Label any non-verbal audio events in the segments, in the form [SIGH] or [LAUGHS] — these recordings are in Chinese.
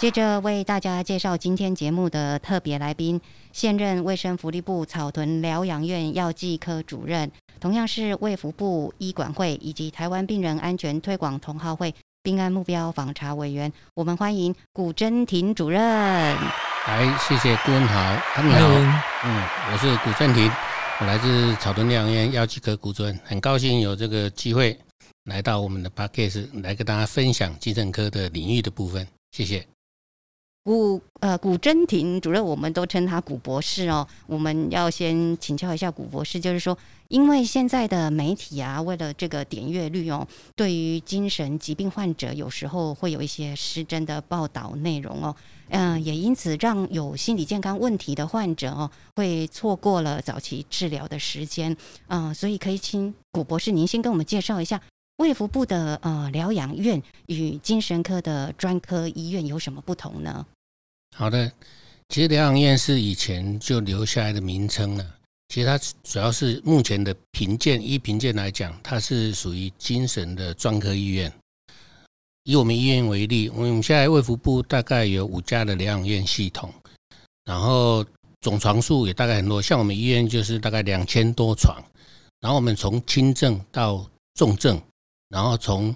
接着为大家介绍今天节目的特别来宾，现任卫生福利部草屯疗养院药剂科主任，同样是卫福部医管会以及台湾病人安全推广同好会病案目标访查委员。我们欢迎古真婷主任。来，谢谢顾问好，他们好，嗯，我是古正廷，我来自草屯疗养院药剂科古主任，很高兴有这个机会来到我们的 podcast 来跟大家分享急诊科的领域的部分，谢谢。古呃古真婷主任，我们都称他古博士哦。我们要先请教一下古博士，就是说，因为现在的媒体啊，为了这个点阅率哦，对于精神疾病患者有时候会有一些失真的报道内容哦，嗯、也因此让有心理健康问题的患者哦，会错过了早期治疗的时间。嗯、所以可以请古博士您先跟我们介绍一下。卫福部的呃疗养院与精神科的专科医院有什么不同呢？好的，其实疗养院是以前就留下来的名称了。其实它主要是目前的评鉴，依评鉴来讲，它是属于精神的专科医院。以我们医院为例，我们现在卫福部大概有五家的疗养院系统，然后总床数也大概很多。像我们医院就是大概两千多床，然后我们从轻症到重症，然后从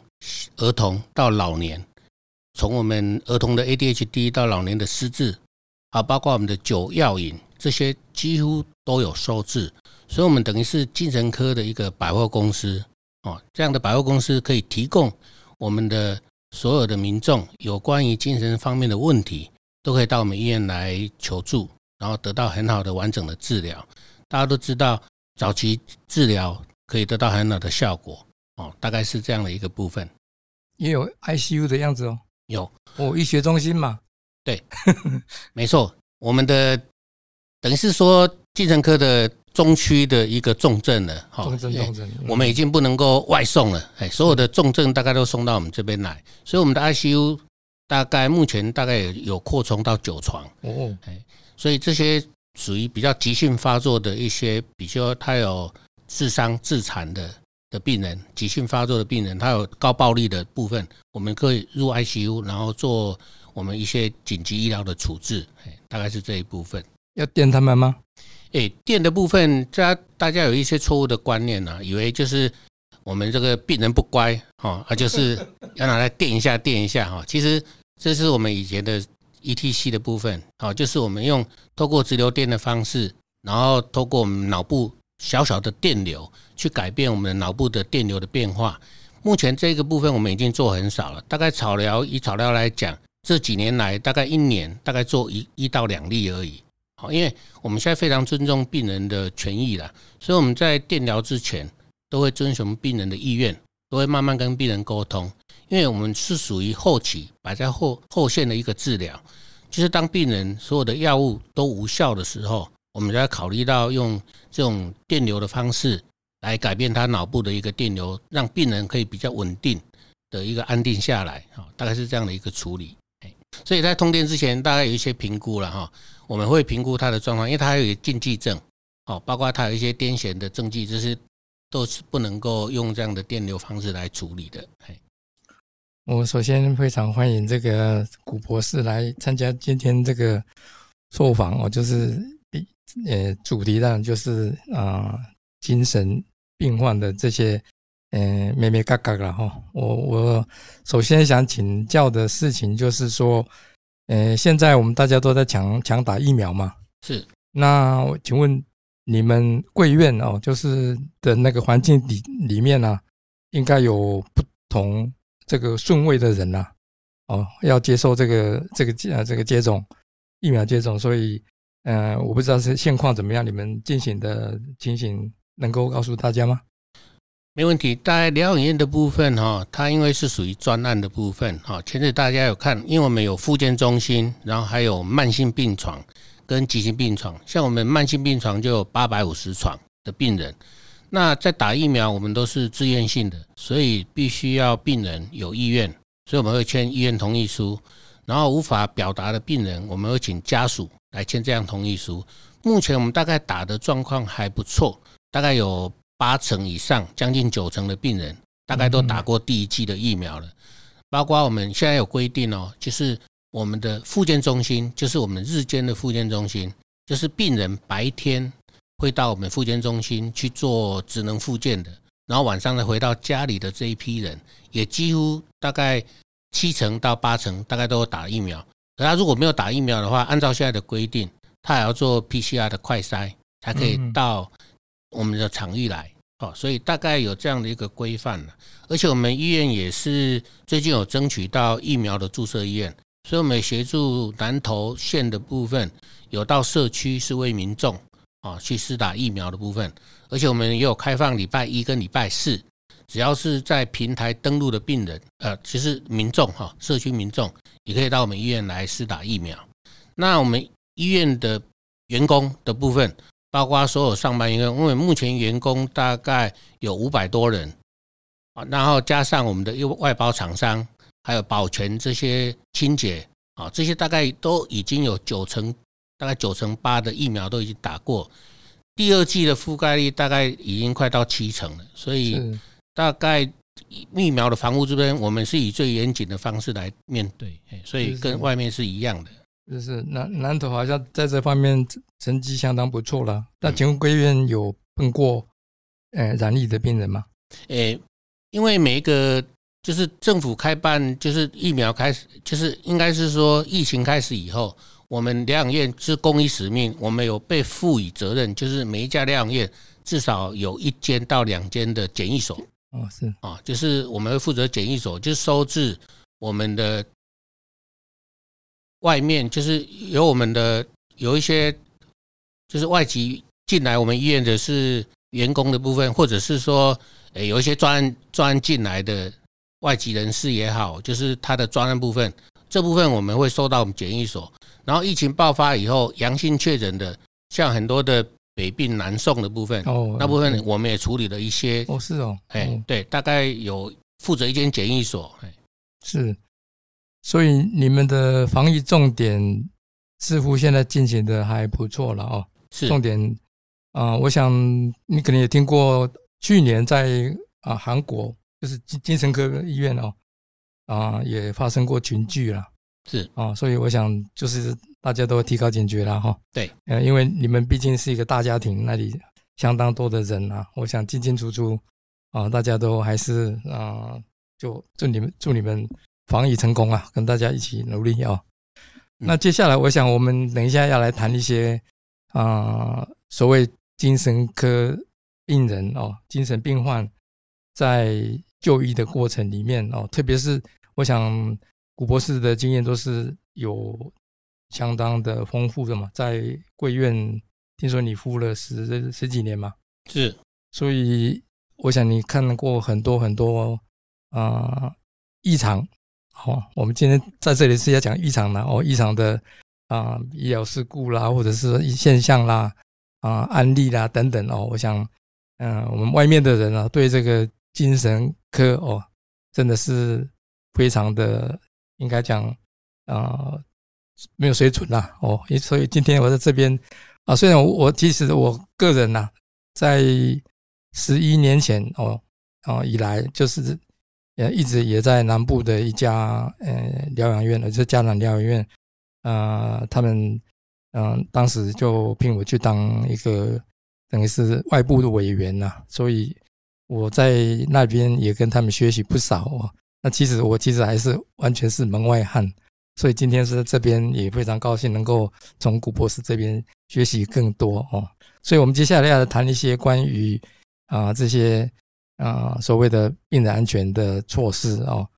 儿童到老年，从我们儿童的 ADHD 到老年的失智，啊，包括我们的酒药瘾这些几乎都有收治，所以我们等于是精神科的一个百货公司哦。这样的百货公司可以提供我们的所有的民众有关于精神方面的问题，都可以到我们医院来求助，然后得到很好的完整的治疗。大家都知道，早期治疗可以得到很好的效果哦，大概是这样的一个部分。也有 ICU 的样子哦。有。哦，医学中心嘛，对 [LAUGHS] 没错，我们的等于是说精神科的中区的一个重症了，哈。重症重症。嗯。我们已经不能够外送了，哎，所有的重症大概都送到我们这边来，所以我们的 ICU 大概目前大概有有扩充到九床，哦，哎所以这些属于比较急性发作的一些，比如说他有自伤自残的的病人，急性发作的病人，他有高暴力的部分，我们可以入 ICU，然后做我们一些紧急医疗的处置，哎，大概是这一部分。要电他们吗？诶，电的部分，大家大家有一些错误的观念呢、以为就是我们这个病人不乖哈，啊，就是 [LAUGHS] 要拿来电一下电一下哈。其实这是我们以前的 ETC 的部分，哦，就是我们用透过直流电的方式，然后透过我们脑部小小的电流去改变我们脑部的电流的变化。目前这个部分我们已经做很少了，大概草疗以草疗来讲，这几年来大概一年大概做一一到两例而已。好，因为我们现在非常尊重病人的权益啦，所以我们在电疗之前都会遵循病人的意愿，都会慢慢跟病人沟通。因为我们是属于后期摆在后后线的一个治疗，就是当病人所有的药物都无效的时候，我们就要考虑到用这种电流的方式来改变他脑部的一个电流，让病人可以比较稳定的一个安定下来。好，大概是这样的一个处理。哎所以在通电之前，大概有一些评估了哈。我们会评估他的状况，因为他有禁忌症，哦，包括他有一些癫痫的症状，这些都是不能够用这样的电流方式来处理的。哎，我首先非常欢迎这个古博士来参加今天这个受访哦，就是呃主题上就是啊、精神病患的这些呃咩咩嘎嘎了哈。我我首先想请教的事情就是说，呃现在我们大家都在抢抢打疫苗嘛，是。那我请问你们贵院哦，就是的那个环境里里面呢、应该有不同这个顺位的人呐、哦，要接受这个这个接呃这个接种疫苗接种，所以呃，我不知道是现况怎么样，你们进行的情形能够告诉大家吗？没问题。大概疗养院的部分哈，它因为是属于专案的部分哈，其实大家有看，因为我们有复健中心，然后还有慢性病床跟急性病床，像我们慢性病床就有八百五十床的病人。那在打疫苗，我们都是自愿性的，所以必须要病人有意愿，所以我们会签医院同意书。然后无法表达的病人，我们会请家属来签这样同意书。目前我们大概打的状况还不错，大概有八成以上，将近九成的病人大概都打过第一剂的疫苗了。包括我们现在有规定哦，就是我们的复健中心，就是我们日间的复健中心，就是病人白天会到我们复健中心去做职能复健的，然后晚上再回到家里的这一批人，也几乎大概。七成到八成大概都有打疫苗，可他如果没有打疫苗的话，按照现在的规定，他还要做 PCR 的快筛才可以到我们的场域来。哦，所以大概有这样的一个规范了。而且我们医院也是最近有争取到疫苗的注射医院，所以我们协助南投县的部分有到社区是为民众啊去施打疫苗的部分，而且我们也有开放礼拜一跟礼拜四。只要是在平台登录的病人，呃，其实民众哈，社区民众也可以到我们医院来施打疫苗。那我们医院的员工的部分，包括所有上班员工，因为目前员工大概有五百多人啊，然后加上我们的外包厂商，还有保全这些清洁啊，这些大概都已经有九成，大概九成八的疫苗都已经打过，第二季的覆盖率大概已经快到七成了，所以。大概疫苗的防护这边，我们是以最严谨的方式来面对，所以跟外面是一样的。就是南南投好像在这方面成绩相当不错了。那请问贵院有碰过呃染疫的病人吗？诶，因为每一个就是政府开办，就是疫苗开始，就是应该是说疫情开始以后，我们疗养院是公益使命，我们有被赋予责任，就是每一家疗养院至少有一间到两间的检疫所。哦，是啊，就是我们会负责检疫所，就是收治我们的外面，就是有我们的有一些就是外籍进来我们医院的是员工的部分，或者是说，诶有一些专案专案进来的外籍人士也好，就是他的专案部分，这部分我们会收到我们检疫所。然后疫情爆发以后，阳性确诊的，像很多的。北病南送的部分，哦，那部分我们也处理了一些。哦，是哦，哎，对，大概有负责一间检疫所，哎，是。所以你们的防疫重点似乎现在进行的还不错了哦。是。重点啊，我想你可能也听过，去年在啊韩国就是精精神科医院哦，啊也发生过群聚了。是啊，所以我想就是大家都提高警觉了哈。对，呃，因为你们毕竟是一个大家庭，那里相当多的人啊，我想进进出出啊，大家都还是啊，就祝你们祝你们防疫成功啊，跟大家一起努力啊。那接下来，我想我们等一下要来谈一些啊，所谓精神科病人哦，精神病患在就医的过程里面哦，特别是我想。古博士的经验都是有相当的丰富的嘛，在贵院听说你服务了十十几年嘛，是，所以我想你看过很多很多啊异常，好，我们今天在这里是要讲异常的哦，异常的啊医疗事故啦，或者是现象啦啊案例啦等等哦，我想嗯我们外面的人啊对这个精神科哦真的是非常的。应该讲啊，没有水准啦哦，所以今天我在这边啊，虽然我其实我个人呐，在十一年前哦哦以来，就是呃一直也在南部的一家呃疗养院，就是家长疗养院啊，他们嗯当时就聘我去当一个等于是外部的委员呐，所以我在那边也跟他们学习不少哦。那其实我其实还是完全是门外汉，所以今天是这边也非常高兴能够从古博士这边学习更多哦。所以我们接下来要谈一些关于啊这些啊所谓的病人安全的措施哦。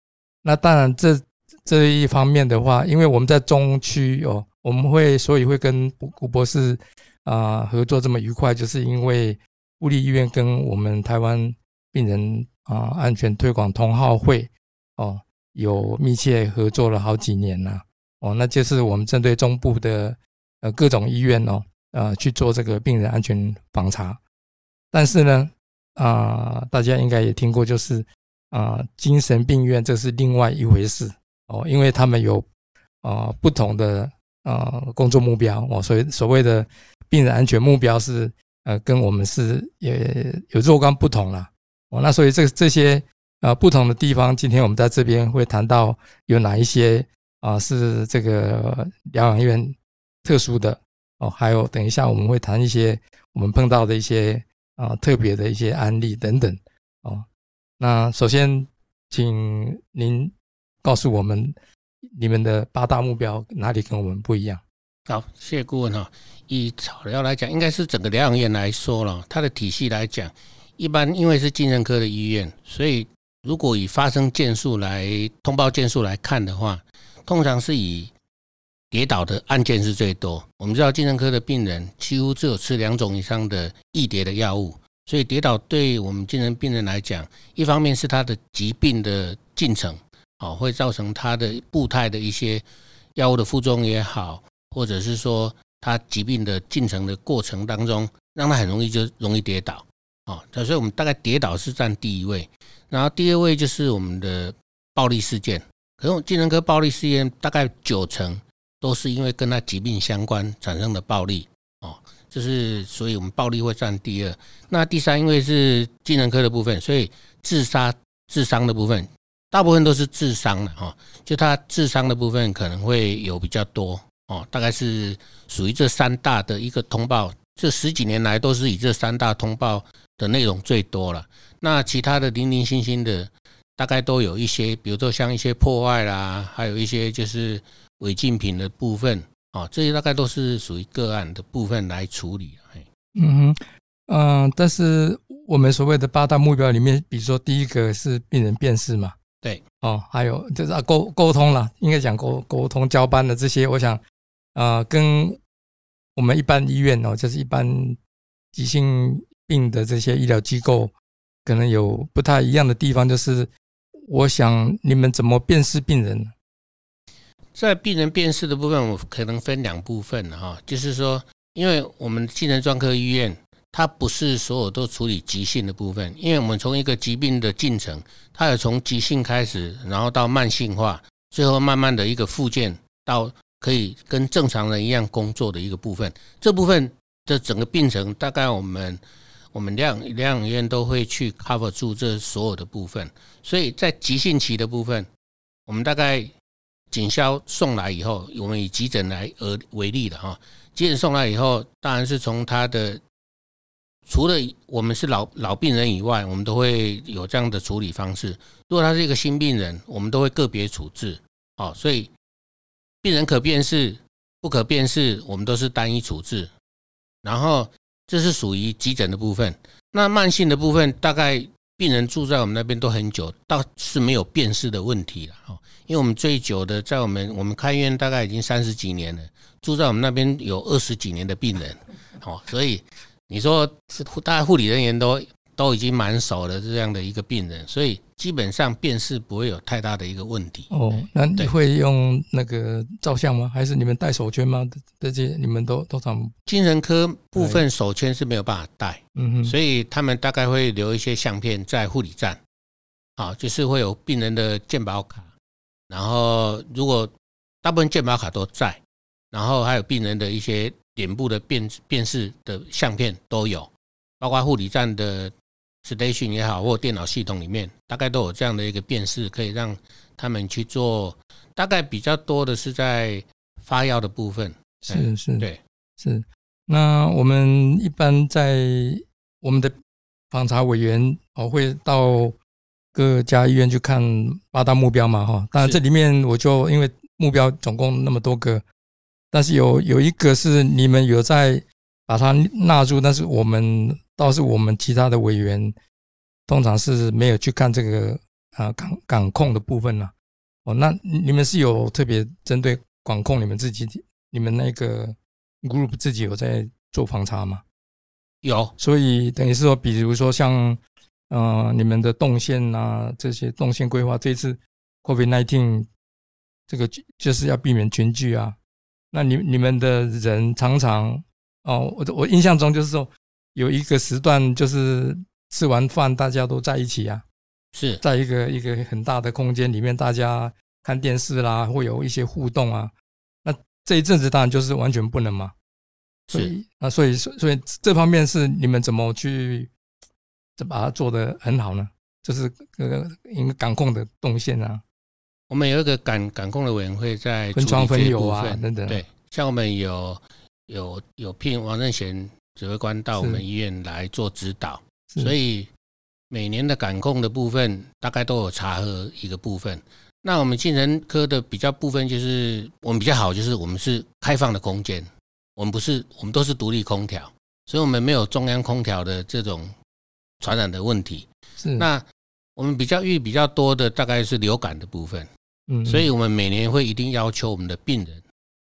那当然这这一方面的话，因为我们在中区哦，我们会所以会跟古博士啊合作这么愉快，就是因为物理医院跟我们台湾病人啊安全推广同好会。哦，有密切合作了好几年了。哦，那就是我们针对中部的呃各种医院哦，呃去做这个病人安全访查。但是呢，啊，大家应该也听过，就是啊，精神病院这是另外一回事哦，因为他们有啊不同的啊工作目标哦，所以所谓的病人安全目标是呃跟我们是也有若干不同了哦。那所以这这些啊不同的地方，今天我们在这边会谈到有哪一些啊是这个疗养院特殊的哦，还有等一下我们会谈一些我们碰到的一些。啊，特别的一些案例等等哦。那首先，请您告诉我们你们的八大目标哪里跟我们不一样？好，谢谢顾问哈。以草疗来讲，应该是整个疗养院来说了，它的体系来讲，一般因为是精神科的医院，所以如果以发生件数来通报件数来看的话，通常是以跌倒的案件是最多。我们知道精神科的病人几乎只有吃两种以上的易跌的药物，所以跌倒对我们精神病人来讲，一方面是他的疾病的进程，哦，会造成他的步态的一些药物的副作用也好，或者是说他疾病的进程的过程当中，让他很容易就容易跌倒，哦，所以我们大概跌倒是占第一位，然后第二位就是我们的暴力事件，可是精神科暴力事件大概九成。都是因为跟他疾病相关产生的暴力哦，就是所以我们暴力会占第二。那第三，因为是精神科的部分，所以自杀、自伤的部分，大部分都是自伤的哈。就他自伤的部分可能会有比较多哦，大概是属于这三大的一个通报。这十几年来都是以这三大通报的内容最多了。那其他的零零星星的，大概都有一些，比如说像一些破坏啦，还有一些就是。违禁品的部分啊，这些大概都是属于个案的部分来处理。嗯哼，嗯，但是我们所谓的八大目标里面，比如说第一个是病人辨识嘛，对，哦，还有就是啊沟沟通了，应该讲沟沟通交班的这些，我想啊，跟我们一般医院哦，就是一般急性病的这些医疗机构，可能有不太一样的地方，就是我想你们怎么辨识病人？在病人辨识的部分，我可能分两部分哈，就是说，因为我们精神专科医院，它不是所有都处理急性的部分，因为我们从一个疾病的进程，它有从急性开始，然后到慢性化，最后慢慢的一个复健，到可以跟正常人一样工作的一个部分。这部分的整个病程，大概我们我们两两养院都会去 cover 住这所有的部分，所以在急性期的部分，我们大概。警消送来以后，我们以急诊来而为例的哈，急诊送来以后，当然是从他的除了我们是老老病人以外，我们都会有这样的处理方式。如果他是一个新病人，我们都会个别处置。哦，所以病人可辨识、不可辨识，我们都是单一处置。然后这是属于急诊的部分。那慢性的部分，大概病人住在我们那边都很久，倒是没有辨识的问题了。哦。因为我们最久的在我们我们开院大概已经三十几年了，住在我们那边有二十几年的病人，哦，所以你说是大概护理人员都都已经蛮熟的这样的一个病人，所以基本上辨识不会有太大的一个问题。哦，那你会用那个照相吗？还是你们戴手圈吗？这些你们都都常精神科部分手圈是没有办法戴，嗯哼，所以他们大概会留一些相片在护理站，好，就是会有病人的健保卡。然后，如果大部分健保卡都在，然后还有病人的一些脸部的辨辨识的相片都有，包括护理站的 station 也好，或电脑系统里面，大概都有这样的一个辨识，可以让他们去做。大概比较多的是在发药的部分，是是，对是。那我们一般在我们的访查委员哦会到。各家医院去看八大目标嘛，哈，当然这里面我就因为目标总共那么多个，但是有有一个是你们有在把它纳入，但是我们倒是我们其他的委员通常是没有去看这个啊港港控的部分呢。哦，那你们是有特别针对管控你们自己，你们那个 group 自己有在做防查吗？有，所以等于是说，比如说像。嗯，你们的动线啊，这些动线规划，这次 COVID nineteen 这个就是要避免群聚啊，那你你们的人常常哦，我我印象中就是说有一个时段，就是吃完饭大家都在一起啊，是在一个一个很大的空间里面，大家看电视啦，会有一些互动啊。那这一阵子当然就是完全不能嘛。所以啊，所以所以这方面是你们怎么去，怎把它做得很好呢？就是呃一个感控的动线啊。我们有一个感感控的委员会在分窗分流啊等等。对，像我们有有有聘王正贤指挥官到我们医院来做指导，所以每年的感控的部分大概都有查核一个部分。那我们精神科的比较部分就是我们比较好，就是我们是开放的空间。我们不是，我们都是独立空调，所以我们没有中央空调的这种传染的问题。是，那我们比较遇比较多的大概是流感的部分，嗯，所以我们每年会一定要求我们的病人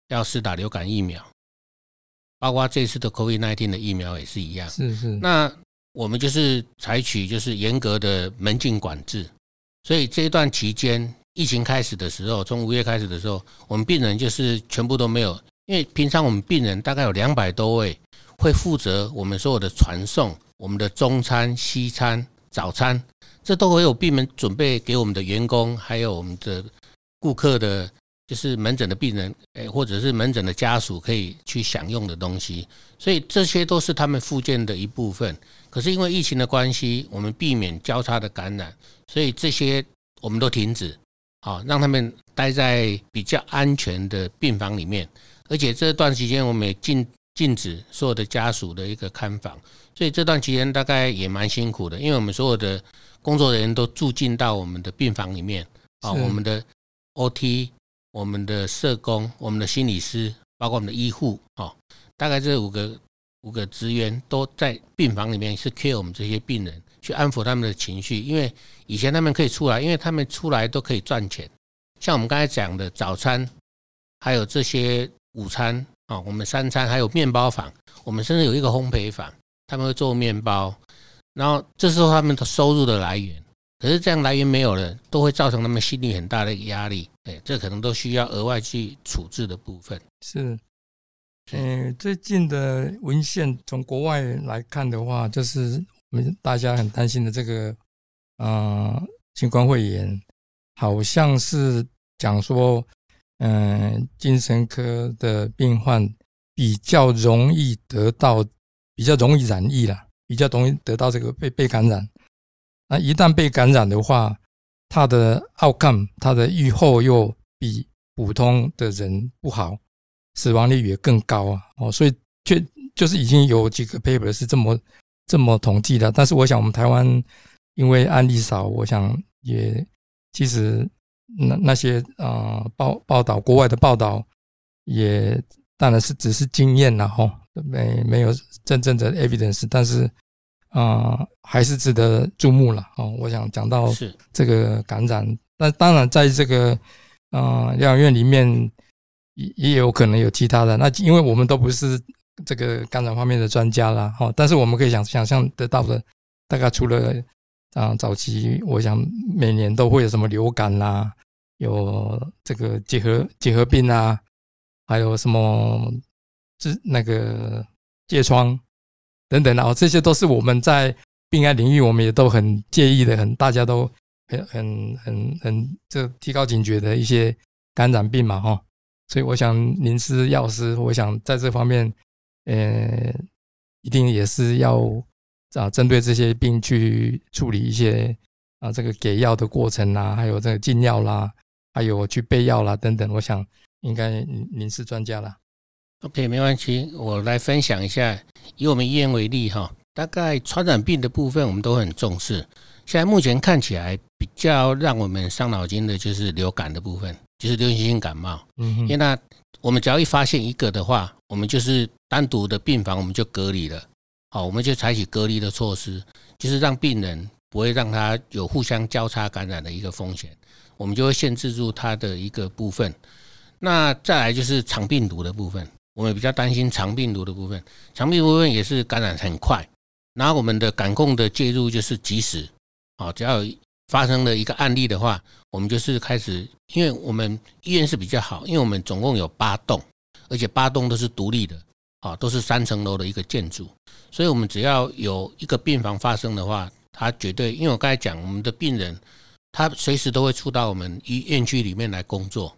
要施打流感疫苗，包括这次的 COVID-19 的疫苗也是一样。是是，那我们就是采取就是严格的门禁管制，所以这一段期间疫情开始的时候，从五月开始的时候，我们病人就是全部都没有。因为平常我们病人大概有两百多位，会负责我们所有的传送，我们的中餐、西餐、早餐，这都会有病人准备给我们的员工，还有我们的顾客的，就是门诊的病人，诶，或者是门诊的家属可以去享用的东西。所以这些都是他们附件的一部分。可是因为疫情的关系，我们避免交叉的感染，所以这些我们都停止，好让他们待在比较安全的病房里面。而且这段期间，我们也禁禁止所有的家属的一个看房，所以这段期间大概也蛮辛苦的，因为我们所有的工作人员都住进到我们的病房里面啊，我们的 OT、我们的社工、我们的心理师，包括我们的医护哦，大概这五个五个职员都在病房里面是 care 我们这些病人，去安抚他们的情绪，因为以前他们可以出来，因为他们出来都可以赚钱，像我们刚才讲的早餐，还有这些。午餐啊，我们三餐还有面包房，我们甚至有一个烘焙坊，他们会做面包，然后这时候他们的收入的来源，可是这样来源没有了，都会造成他们心理很大的压力，哎，这可能都需要额外去处置的部分。是，嗯，最近的文献从国外来看的话，就是我们大家很担心的这个，啊，新冠肺炎，好像是讲说。嗯，精神科的病患比较容易得到，比较容易染疫了，比较容易得到这个被被感染。那一旦被感染的话，他的 outcome，他的预后又比普通的人不好，死亡率也更高啊。哦，所以就就是已经有几个 paper 是这么这么统计的。但是我想我们台湾因为案例少，我想也其实。那那些啊报报道国外的报道也当然是只是经验了哈，没没有真正的 evidence，但是啊还是值得注目了哦。我想讲到这个感染，那当然在这个啊疗养院里面也也有可能有其他的，那因为我们都不是这个感染方面的专家啦哈，但是我们可以想想象得到的，大概除了。啊，早期我想每年都会有什么流感啦，有这个结核结核病啊，还有什么治那个疥疮等等啊，这些都是我们在病案领域我们也都很介意的，很大家都很很很很这提高警觉的一些感染病嘛哈，所以我想您是药师，我想在这方面，呃，一定也是要。啊，针对这些病去处理一些啊，这个给药的过程啦，还有这个进药啦，还有去备药啦等等，我想应该您是专家了。OK，没关系，我来分享一下。以我们医院为例哈，大概传染病的部分我们都很重视。现在目前看起来比较让我们伤脑筋的就是流感的部分，就是流行性感冒。嗯，因为那我们只要一发现一个的话，我们就是单独的病房我们就隔离了。好，我们就采取隔离的措施，就是让病人不会让他有互相交叉感染的一个风险，我们就会限制住他的一个部分。那再来就是肠病毒的部分，我们比较担心肠病毒的部分，肠病毒部分也是感染很快，然后我们的感控的介入就是及时，啊，只要发生了一个案例的话，我们就是开始，因为我们医院是比较好，因为我们总共有八栋，而且八栋都是独立的，啊，都是三层楼的一个建筑，所以我们只要有一个病房发生的话，它绝对，因为我刚才讲，我们的病人他随时都会出到我们医院区里面来工作，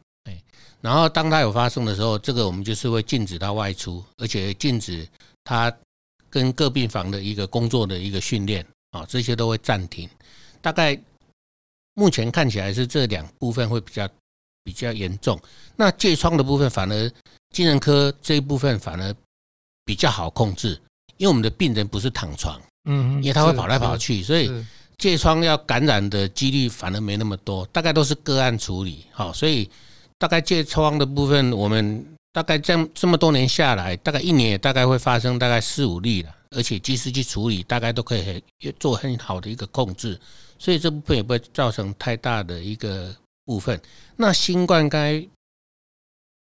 然后当它有发生的时候，这个我们就是会禁止它外出，而且禁止它跟各病房的一个工作的一个训练，啊，这些都会暂停，大概。目前看起来是这两部分会比较比较严重，那疥疮的部分反而精神科这一部分反而比较好控制，因为我们的病人不是躺床，嗯，因为他会跑来跑去，所以疥疮要感染的几率反而没那么多，大概都是个案处理，好，所以大概疥疮的部分，我们大概这样这么多年下来，大概一年也大概会发生大概四五例了，而且及时去处理，大概都可以很做很好的一个控制。所以这部分也不会造成太大的一个部分。那新冠刚才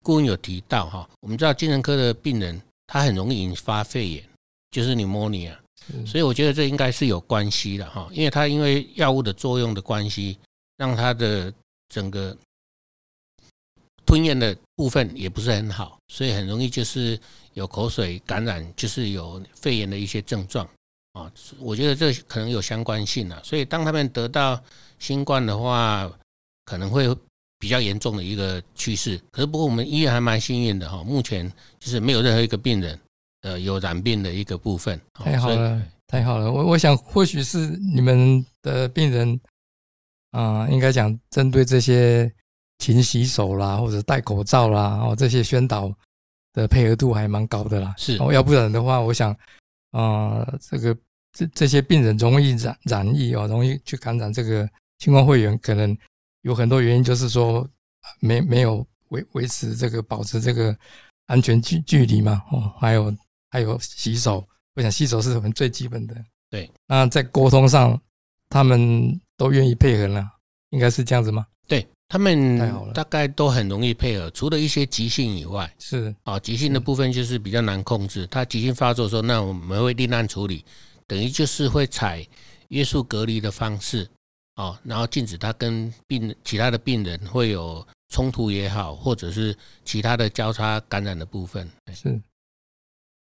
顾问有提到哈，我们知道精神科的病人他很容易引发肺炎，就是你摸你啊，所以我觉得这应该是有关系的哈，因为他因为药物的作用的关系，让他的整个吞咽的部分也不是很好，所以很容易就是有口水感染，就是有肺炎的一些症状。啊，我觉得这可能有相关性啊，所以当他们得到新冠的话，可能会比较严重的一个趋势。可是不过我们医院还蛮幸运的哈，目前就是没有任何一个病人呃有染病的一个部分。太好了，太好了。我我想或许是你们的病人啊，应该讲针对这些勤洗手啦，或者戴口罩啦，哦这些宣导的配合度还蛮高的啦。是，哦要不然的话，我想。啊，这个这这些病人容易染染疫哦，容易去感染这个新冠肺炎，可能有很多原因，就是说没没有维维持这个保持这个安全距距离嘛，哦，还有还有洗手，我想洗手是我们最基本的。对，那在沟通上，他们都愿意配合了，应该是这样子吗？对。他们大概都很容易配合，除了一些急性以外，是啊，急性的部分就是比较难控制。他急性发作的时候，那我们会立案处理，等于就是会采约束隔离的方式，哦，然后禁止他跟病其他的病人会有冲突也好，或者是其他的交叉感染的部分。是，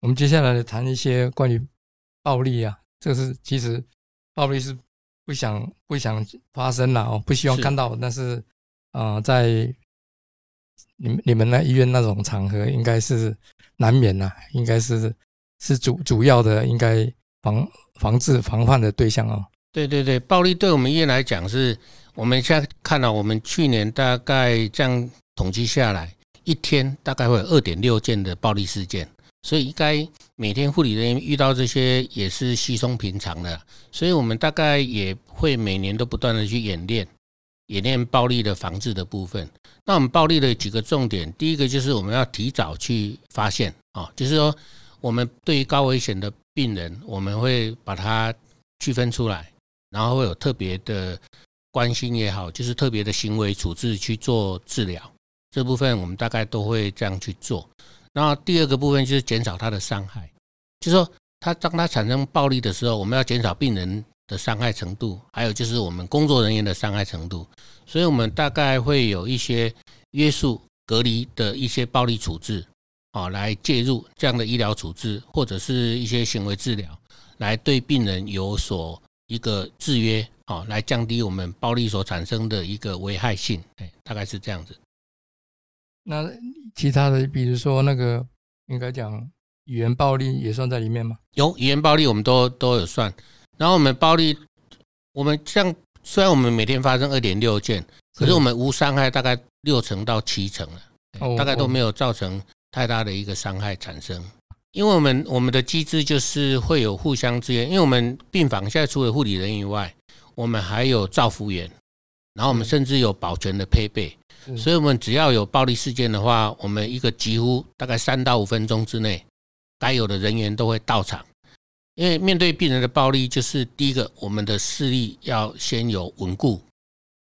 我们接下来谈一些关于暴力啊，这是其实暴力是不想不想发生了哦，不希望看到，但是。啊，在你们你们那医院那种场合，应该是难免呐，应该是是主主要的，应该防防治防范的对象哦。对对对，暴力对我们医院来讲，是我们现在看到，我们去年大概这样统计下来，一天大概会有二点六件的暴力事件，所以应该每天护理人员遇到这些也是稀松平常的，所以我们大概也会每年都不断的去演练。演练暴力的防治的部分，那我们暴力的几个重点，第一个就是我们要提早去发现啊，就是说我们对于高危险的病人，我们会把它区分出来，然后会有特别的关心也好，就是特别的行为处置去做治疗，这部分我们大概都会这样去做。然后第二个部分就是减少他的伤害，就是说他当他产生暴力的时候，我们要减少病人。的伤害程度，还有就是我们工作人员的伤害程度，所以我们大概会有一些约束、隔离的一些暴力处置，啊，来介入这样的医疗处置，或者是一些行为治疗，来对病人有所一个制约，啊，来降低我们暴力所产生的一个危害性，哎，大概是这样子。那其他的，比如说那个，应该讲语言暴力也算在里面吗？有语言暴力，我们都都有算。然后我们暴力，我们像虽然我们每天发生二点六件，可是我们无伤害大概六成到七成了，大概都没有造成太大的一个伤害产生。因为我们我们的机制就是会有互相支援，因为我们病房现在除了护理人以外，我们还有照护员，然后我们甚至有保全的配备，所以我们只要有暴力事件的话，我们一个几乎大概三到五分钟之内，该有的人员都会到场。因为面对病人的暴力，就是第一个，我们的视力要先有稳固，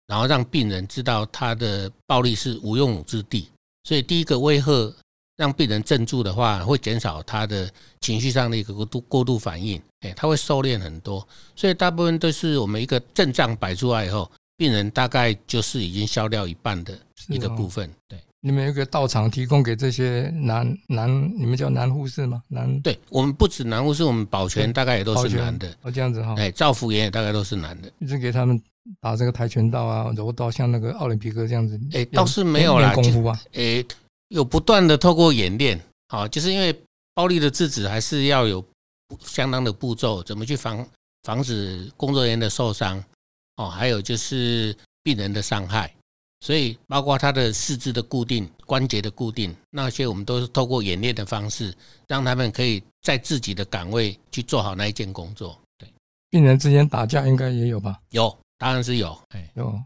然后让病人知道他的暴力是无用武之地。所以第一个威吓，让病人镇住的话，会减少他的情绪上的一个过度过度反应，哎，他会收敛很多。所以大部分都是我们一个阵仗摆出来以后，病人大概就是已经消掉一半的一个部分。对，你们有一个道场提供给这些男男，你们叫男护士吗？男对我们不止男护士，我们保全大概也都是男的，哦，这样子哈，哎，造福员也大概都是男的，一直给他们打这个跆拳道啊、柔道，像那个奥林匹克这样子。哎，练倒是没有啦，功夫啊。诶，有不断的透过演练，好、就是因为暴力的制止还是要有相当的步骤，怎么去防防止工作人员的受伤，哦，还有就是病人的伤害，所以包括他的四肢的固定、关节的固定，那些我们都是透过演练的方式，让他们可以在自己的岗位去做好那一件工作。对，病人之间打架应该也有吧？有，当然是有，哎。有，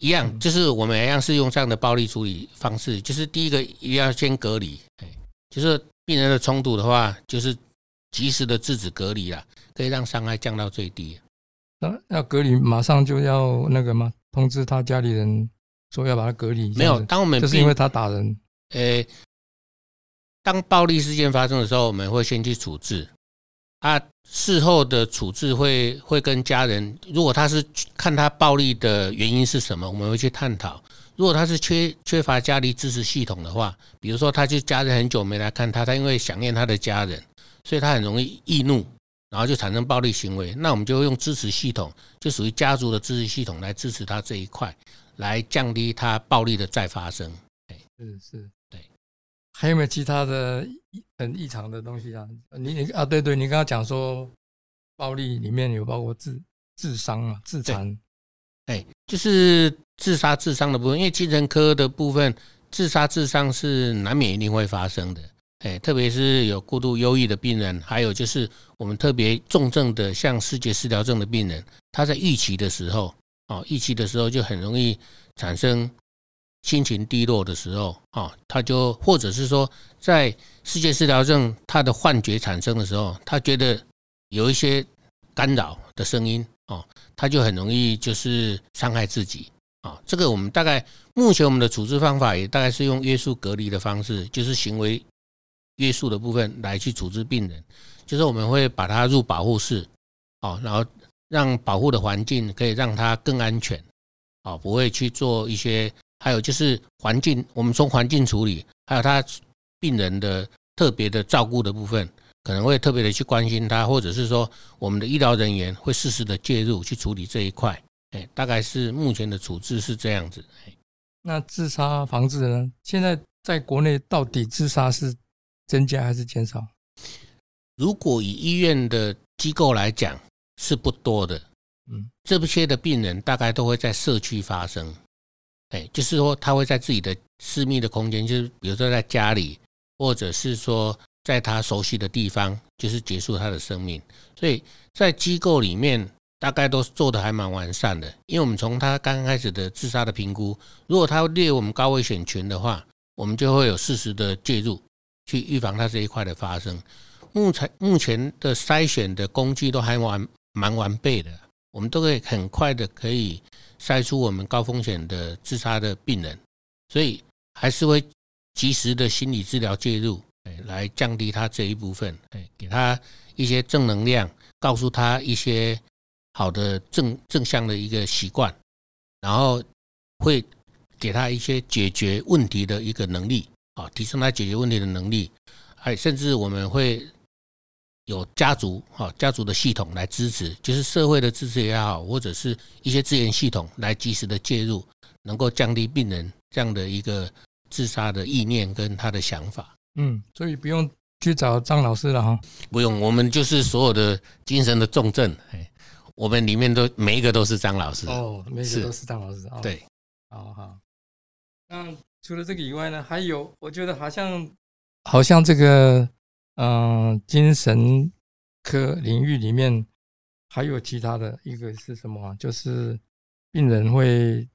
一样，嗯就是我们一样是用这样的暴力处理方式，就是第一个一定要先隔离，哎，就是病人的冲突的话，就是及时的制止隔离啦，可以让伤害降到最低。那要隔离，马上就要那个吗？通知他家里人说要把他隔离。没有，当我们就是因为他打人。呃，当暴力事件发生的时候，我们会先去处置。啊，事后的处置会会跟家人，如果他是看他暴力的原因是什么，我们会去探讨。如果他是缺缺乏家里支持系统的话，比如说他就家人很久没来看他，他因为想念他的家人，所以他很容易易怒，然后就产生暴力行为。那我们就会用支持系统，就属于家族的支持系统来支持他这一块，来降低他暴力的再发生。是是，对。还有没有其他的异很异常的东西啊？你你啊，对对，你刚刚讲说暴力里面有包括自自伤啊、自残，哎，就是自杀自伤的部分，因为精神科的部分，自杀自伤是难免一定会发生的。哎，特别是有过度忧郁的病人，还有就是我们特别重症的，像视觉失调症的病人，他在预期的时候，哦，预期的时候就很容易产生心情低落的时候，哦，他就或者是说，在视觉失调症他的幻觉产生的时候，他觉得有一些干扰的声音，哦，他就很容易就是伤害自己啊。这个我们大概目前我们的处置方法也大概是用约束隔离的方式，就是行为约束的部分来去处置病人，就是我们会把他入保护室，哦，然后让保护的环境可以让他更安全，哦，不会去做一些，还有就是环境，我们从环境处理，还有他病人的特别的照顾的部分。可能会特别的去关心他，或者是说我们的医疗人员会适时的介入去处理这一块。哎，大概是目前的处置是这样子。哎，那自杀防治呢？现在在国内到底自杀是增加还是减少？如果以医院的机构来讲是不多的，嗯，这些的病人大概都会在社区发生。哎，就是说他会在自己的私密的空间，就是比如说在家里，或者是说。在他熟悉的地方，就是结束他的生命。所以在机构里面，大概都做的还蛮完善的。因为我们从他刚开始的自杀的评估，如果他列我们高危险群的话，我们就会有适时的介入，去预防他这一块的发生。目前目前的筛选的工具都还完蛮完备的，我们都可以很快的可以筛出我们高风险的自杀的病人，所以还是会及时的心理治疗介入。哎，来降低他这一部分，哎，给他一些正能量，告诉他一些好的正正向的一个习惯，然后会给他一些解决问题的一个能力，啊，提升他解决问题的能力，哎，甚至我们会有家族，哈，家族的系统来支持，就是社会的支持也好，或者是一些资源系统来及时的介入，能够降低病人这样的一个自杀的意念跟他的想法。嗯，所以不用去找张老师了哈。不用，我们就是所有的精神的重症，哎，我们里面都每一个都是张老师。哦，每一个都是张老师啊。哦，对，好好。那除了这个以外呢，还有我觉得好像好像这个嗯、呃精神科领域里面还有其他的一个是什么啊？就是病人会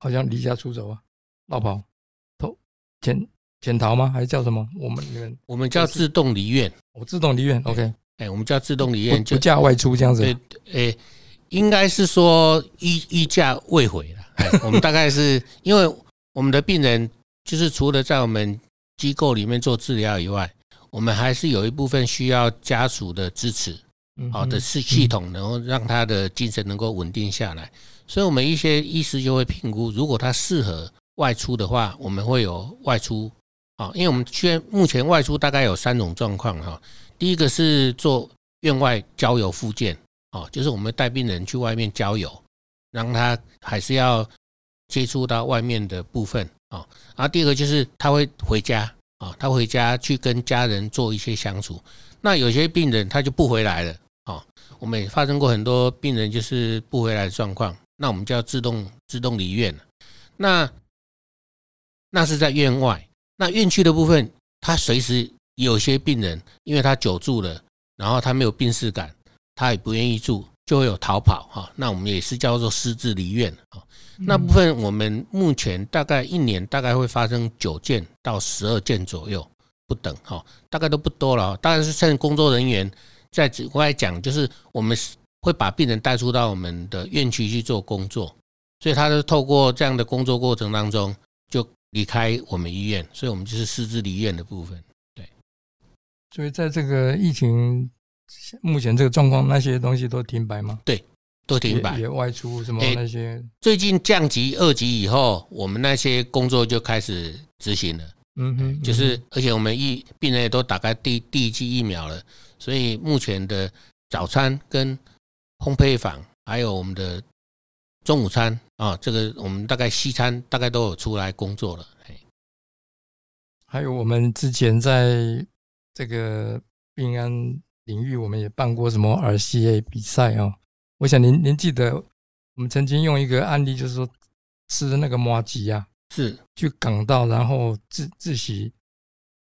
好像离家出走啊，落跑、偷、潜潜逃吗？还是叫什么？我们你们我们叫自动离院，我自动离院，OK，哎，我们叫自动离院，就不嫁外出这样子。对，哎，应该是说衣衣架未毁了。哎，我们大概是因为我们的病人就是除了在我们机构里面做治疗以外，我们还是有一部分需要家属的支持。嗯好的是系统，能够让他的精神能够稳定下来。所以，我们一些医师就会评估，如果他适合外出的话，我们会有外出啊，因为我们现目前外出大概有三种状况哈。第一个是做院外郊游复健，哦，就是我们带病人去外面郊游，让他还是要接触到外面的部分啊。然后第二个就是他会回家啊，他回家去跟家人做一些相处。那有些病人他就不回来了啊，我们也发生过很多病人就是不回来的状况，那我们就要自动自动离院了。那那是在院外，那院区的部分，他随时有些病人，因为他久住了，然后他没有病逝感，他也不愿意住，就会有逃跑哈。那我们也是叫做私自离院啊。那部分我们目前大概一年大概会发生九件到十二件左右不等哈，大概都不多了。当然是趁工作人员在国外讲，就是我们会把病人带出到我们的院区去做工作，所以他是透过这样的工作过程当中就。离开我们医院，所以我们就是私自离院的部分。对，所以在这个疫情目前这个状况，那些东西都停摆吗？对，都停摆。也外出什么那些？最近降级二级以后，我们那些工作就开始执行了。嗯哼，就是而且我们疫病人也都打开第第一剂疫苗了，所以目前的早餐跟烘焙坊还有我们的。中午餐啊，这个我们大概西餐大概都有出来工作了。还有我们之前在这个病安领域，我们也办过什么 RCA 比赛啊？我想您您记得，我们曾经用一个案例，就是说吃的那个麻吉啊，是去港到，然后自窒息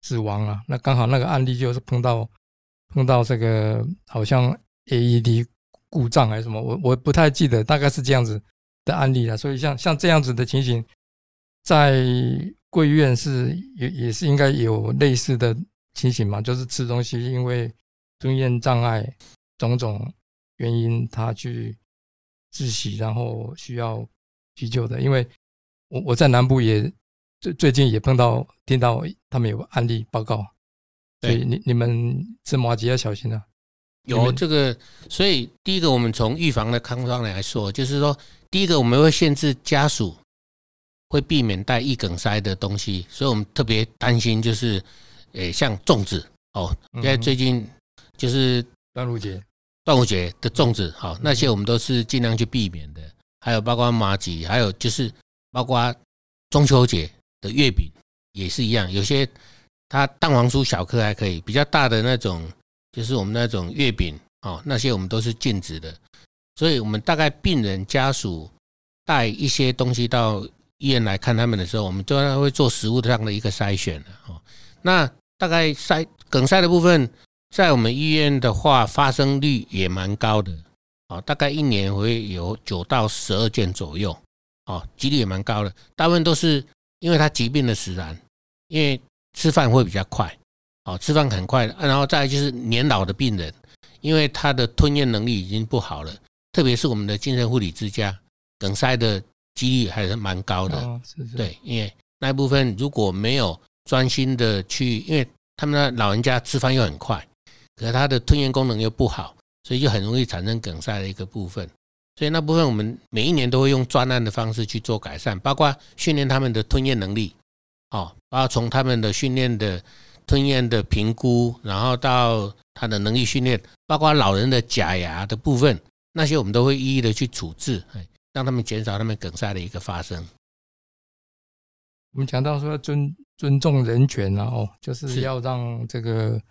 死亡了。那刚好那个案例就是碰到碰到这个好像 AED。故障还是什么？我我不太记得，大概是这样子的案例了。所以像像这样子的情形，在贵院是也也是应该有类似的情形嘛？就是吃东西因为吞咽障碍种种原因，他去窒息，然后需要急救的。因为我我在南部也最最近也碰到听到他们有案例报告，所以你你们吃麻吉要小心啊。有这个，所以第一个，我们从预防的康方来说，就是说，第一个我们会限制家属会避免带易梗塞的东西，所以我们特别担心，就是诶，像粽子哦，因为最近就是端午节，端午节的粽子，好，那些我们都是尽量去避免的。还有包括麻吉，还有就是包括中秋节的月饼也是一样，有些它蛋黄酥小颗还可以，比较大的那种。就是我们那种月饼哦，那些我们都是禁止的，所以我们大概病人家属带一些东西到医院来看他们的时候，我们都会做食物上的一个筛选哦。那大概筛梗塞的部分，在我们医院的话，发生率也蛮高的哦，大概一年会有九到十二件左右哦，几率也蛮高的。大部分都是因为他疾病的使然，因为吃饭会比较快。哦，吃饭很快的，然后再就是年老的病人，因为他的吞咽能力已经不好了，特别是我们的精神护理之家，梗塞的几率还是蛮高的。对，因为那一部分如果没有专心的去，因为他们的老人家吃饭又很快，可是他的吞咽功能又不好，所以就很容易产生梗塞的一个部分。所以那部分我们每一年都会用专案的方式去做改善，包括训练他们的吞咽能力，哦，包括从他们的训练的。吞咽的评估，然后到他的能力训练，包括老人的假牙的部分，那些我们都会一一的去处置，哎，让他们减少他们梗塞的一个发生。我们讲到说尊尊重人权，然后就是要让这个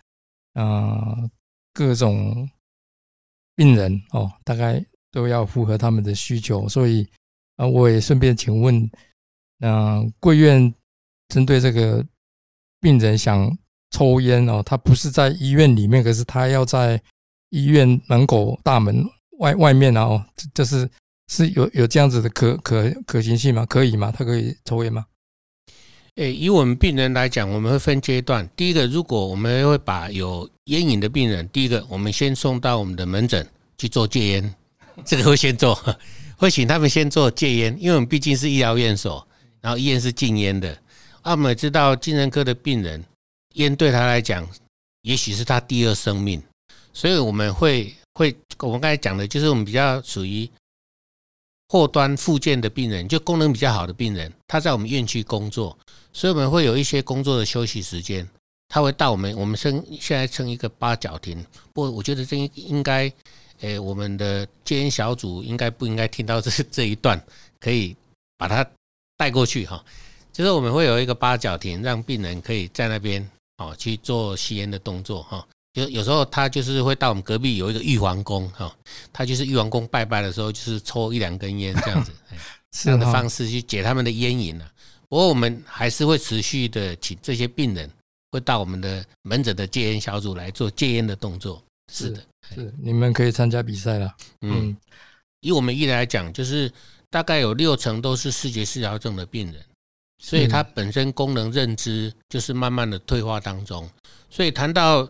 呃各种病人哦，大概都要符合他们的需求。所以啊，我也顺便请问，嗯，贵院针对这个病人想。抽烟哦，他不是在医院里面，可是他要在医院门口大门外外面哦，就是是有有这样子的可可可行性吗？可以吗？他可以抽烟吗？诶，以我们病人来讲，我们会分阶段。第一个，如果我们会把有烟瘾的病人，第一个我们先送到我们的门诊去做戒烟，这个会先做，[LAUGHS] 会请他们先做戒烟，因为我们毕竟是医疗院所，然后医院是禁烟的。啊，我们知道精神科的病人。烟对他来讲，也许是他第二生命，所以我们会会我们刚才讲的，就是我们比较属于后端附件的病人，就功能比较好的病人，他在我们院区工作，所以我们会有一些工作的休息时间，他会到我们我们称现在称一个八角亭。不过我觉得这应应该，诶，我们的戒烟小组应该不应该听到这 [LAUGHS] 这一段，可以把它带过去哈。就是我们会有一个八角亭，让病人可以在那边哦去做吸烟的动作哈。就有时候他就是会到我们隔壁有一个玉皇宫哈，他就是玉皇宫拜拜的时候，就是抽一两根烟这样子，[LAUGHS] 这样的方式去解他们的烟瘾啊。不过我们还是会持续的请这些病人会到我们的门诊的戒烟小组来做戒烟的动作。是的，是你们可以参加比赛了。嗯，以我们医来讲，就是大概有六成都是视觉失调症的病人，所以他本身功能认知就是慢慢的退化当中。所以谈到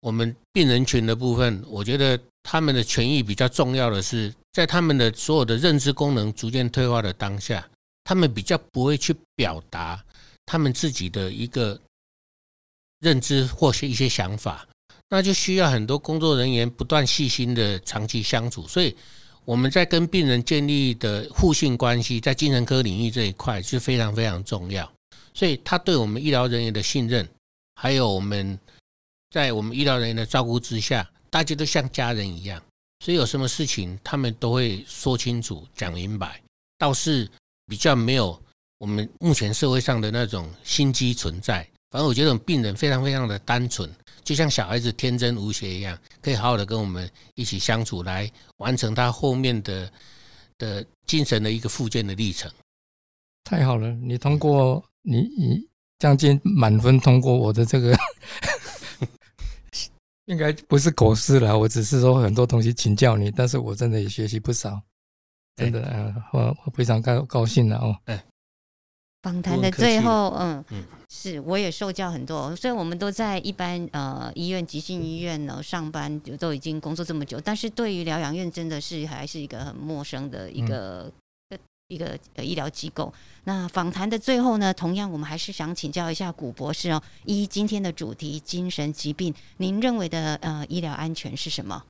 我们病人群的部分，我觉得他们的权益比较重要的是，在他们的所有的认知功能逐渐退化的当下，他们比较不会去表达他们自己的一个认知或是一些想法，那就需要很多工作人员不断细心的长期相处。所以我们在跟病人建立的互信关系，在精神科领域这一块是非常非常重要。所以他对我们医疗人员的信任，还有我们。在我们医疗人员的照顾之下，大家都像家人一样，所以有什么事情他们都会说清楚、讲明白。倒是比较没有我们目前社会上的那种心机存在。反正我觉得病人非常非常的单纯，就像小孩子天真无邪一样，可以好好的跟我们一起相处，来完成他后面的的精神的一个复健的历程。太好了，你通过你你将近满分通过我的这个。应该不是口试啦，我只是说很多东西请教你，但是我真的也学习不少，真的，嗯，我我非常高高兴了哦。嗯，访谈的最后，嗯嗯，是我也受教很多，虽然我们都在一般呃医院、急性医院呢上班，就都已经工作这么久，但是对于疗养院真的是还是一个很陌生的一个。一个呃医疗机构，那访谈的最后呢，同样我们还是想请教一下古博士哦。一今天的主题精神疾病，您认为的呃医疗安全是什么？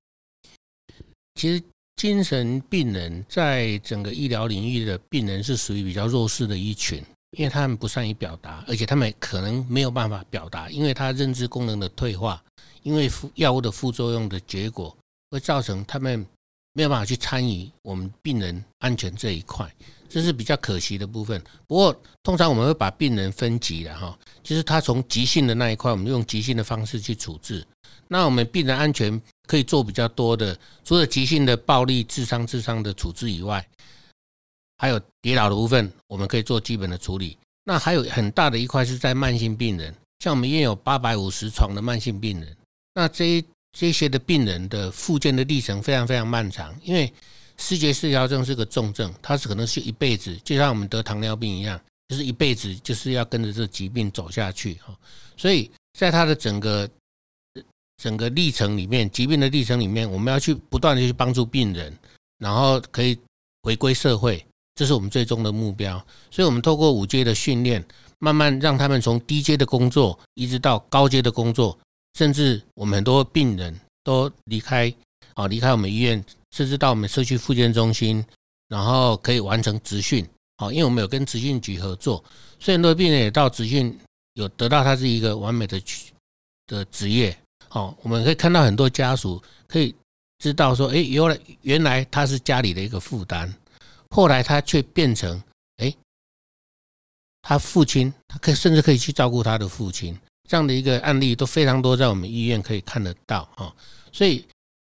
其实精神病人在整个医疗领域的病人是属于比较弱势的一群，因为他们不善于表达，而且他们可能没有办法表达，因为他认知功能的退化，因为副药物的副作用的结果，会造成他们。没有办法去参与我们病人安全这一块，这是比较可惜的部分。不过，通常我们会把病人分级的哈，就是他从急性的那一块，我们用急性的方式去处置。那我们病人安全可以做比较多的，除了急性的暴力、致伤、致伤的处置以外，还有跌倒的部分，我们可以做基本的处理。那还有很大的一块是在慢性病人，像我们医院有八百五十床的慢性病人，那这一。这些的病人的复健的历程非常非常漫长，因为视觉失调症是个重症，它是可能是一辈子，就像我们得糖尿病一样，就是一辈子就是要跟着这疾病走下去哈。所以在他的整个整个历程里面，疾病的历程里面，我们要去不断的去帮助病人，然后可以回归社会，这是我们最终的目标。所以，我们透过五阶的训练，慢慢让他们从低阶的工作一直到高阶的工作。甚至我们很多病人都离开，啊，离开我们医院，甚至到我们社区复健中心，然后可以完成职训，好，因为我们有跟职训局合作，所以很多病人也到职训有得到他是一个完美的的职业，好，我们可以看到很多家属可以知道说，哎，原来原来他是家里的一个负担，后来他却变成，哎，他父亲，他可以甚至可以去照顾他的父亲。这样的一个案例都非常多，在我们医院可以看得到哈。所以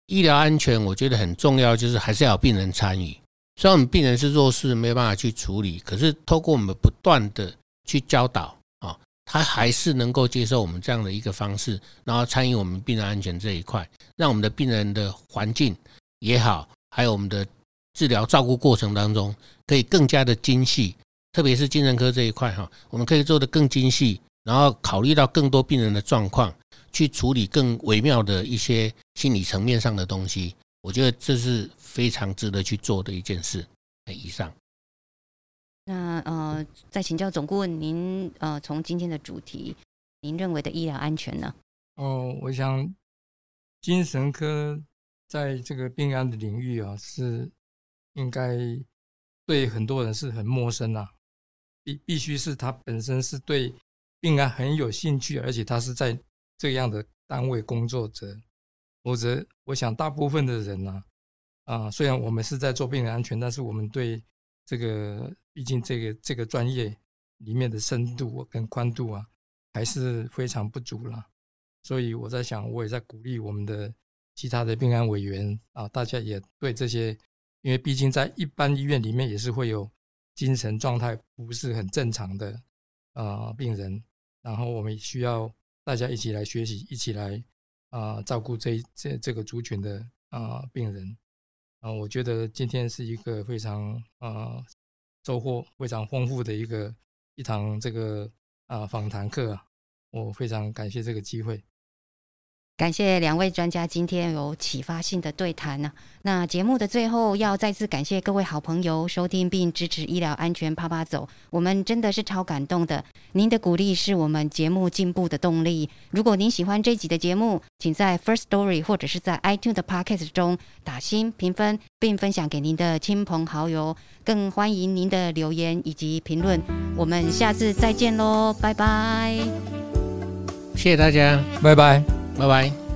医疗安全我觉得很重要，就是还是要有病人参与。虽然我们病人是弱势，没有办法去处理，可是透过我们不断的去教导啊，他还是能够接受我们这样的一个方式，然后参与我们病人安全这一块，让我们的病人的环境也好，还有我们的治疗照顾过程当中，可以更加的精细，特别是精神科这一块哈，我们可以做得更精细。然后考虑到更多病人的状况，去处理更微妙的一些心理层面上的东西，我觉得这是非常值得去做的一件事。以上。那呃，再请教总顾问，您呃，从今天的主题，您认为的医疗安全呢？哦，我想精神科在这个病案的领域啊，是应该对很多人是很陌生啊。必必须是他本身是对病案很有兴趣，而且他是在这样的单位工作者，否则我想大部分的人呢，啊，虽然我们是在做病人安全，但是我们对这个毕竟这个这个专业里面的深度跟宽度啊，还是非常不足了。所以我在想，我也在鼓励我们的其他的病安委员啊，大家也对这些，因为毕竟在一般医院里面也是会有。精神状态不是很正常的啊病人，然后我们需要大家一起来学习，一起来啊照顾这这这个族群的啊病人啊，我觉得今天是一个非常啊收获非常丰富的一个一堂这个啊访谈课啊，我非常感谢这个机会。感谢两位专家今天有启发性的对谈呢。那节目的最后要再次感谢各位好朋友收听并支持医疗安全啪啪走，我们真的是超感动的。您的鼓励是我们节目进步的动力。如果您喜欢这集的节目，请在 First Story 或者是在 iTunes 的 Podcast 中打新评分，并分享给您的亲朋好友。更欢迎您的留言以及评论。我们下次再见喽，拜拜！谢谢大家，拜拜。拜拜。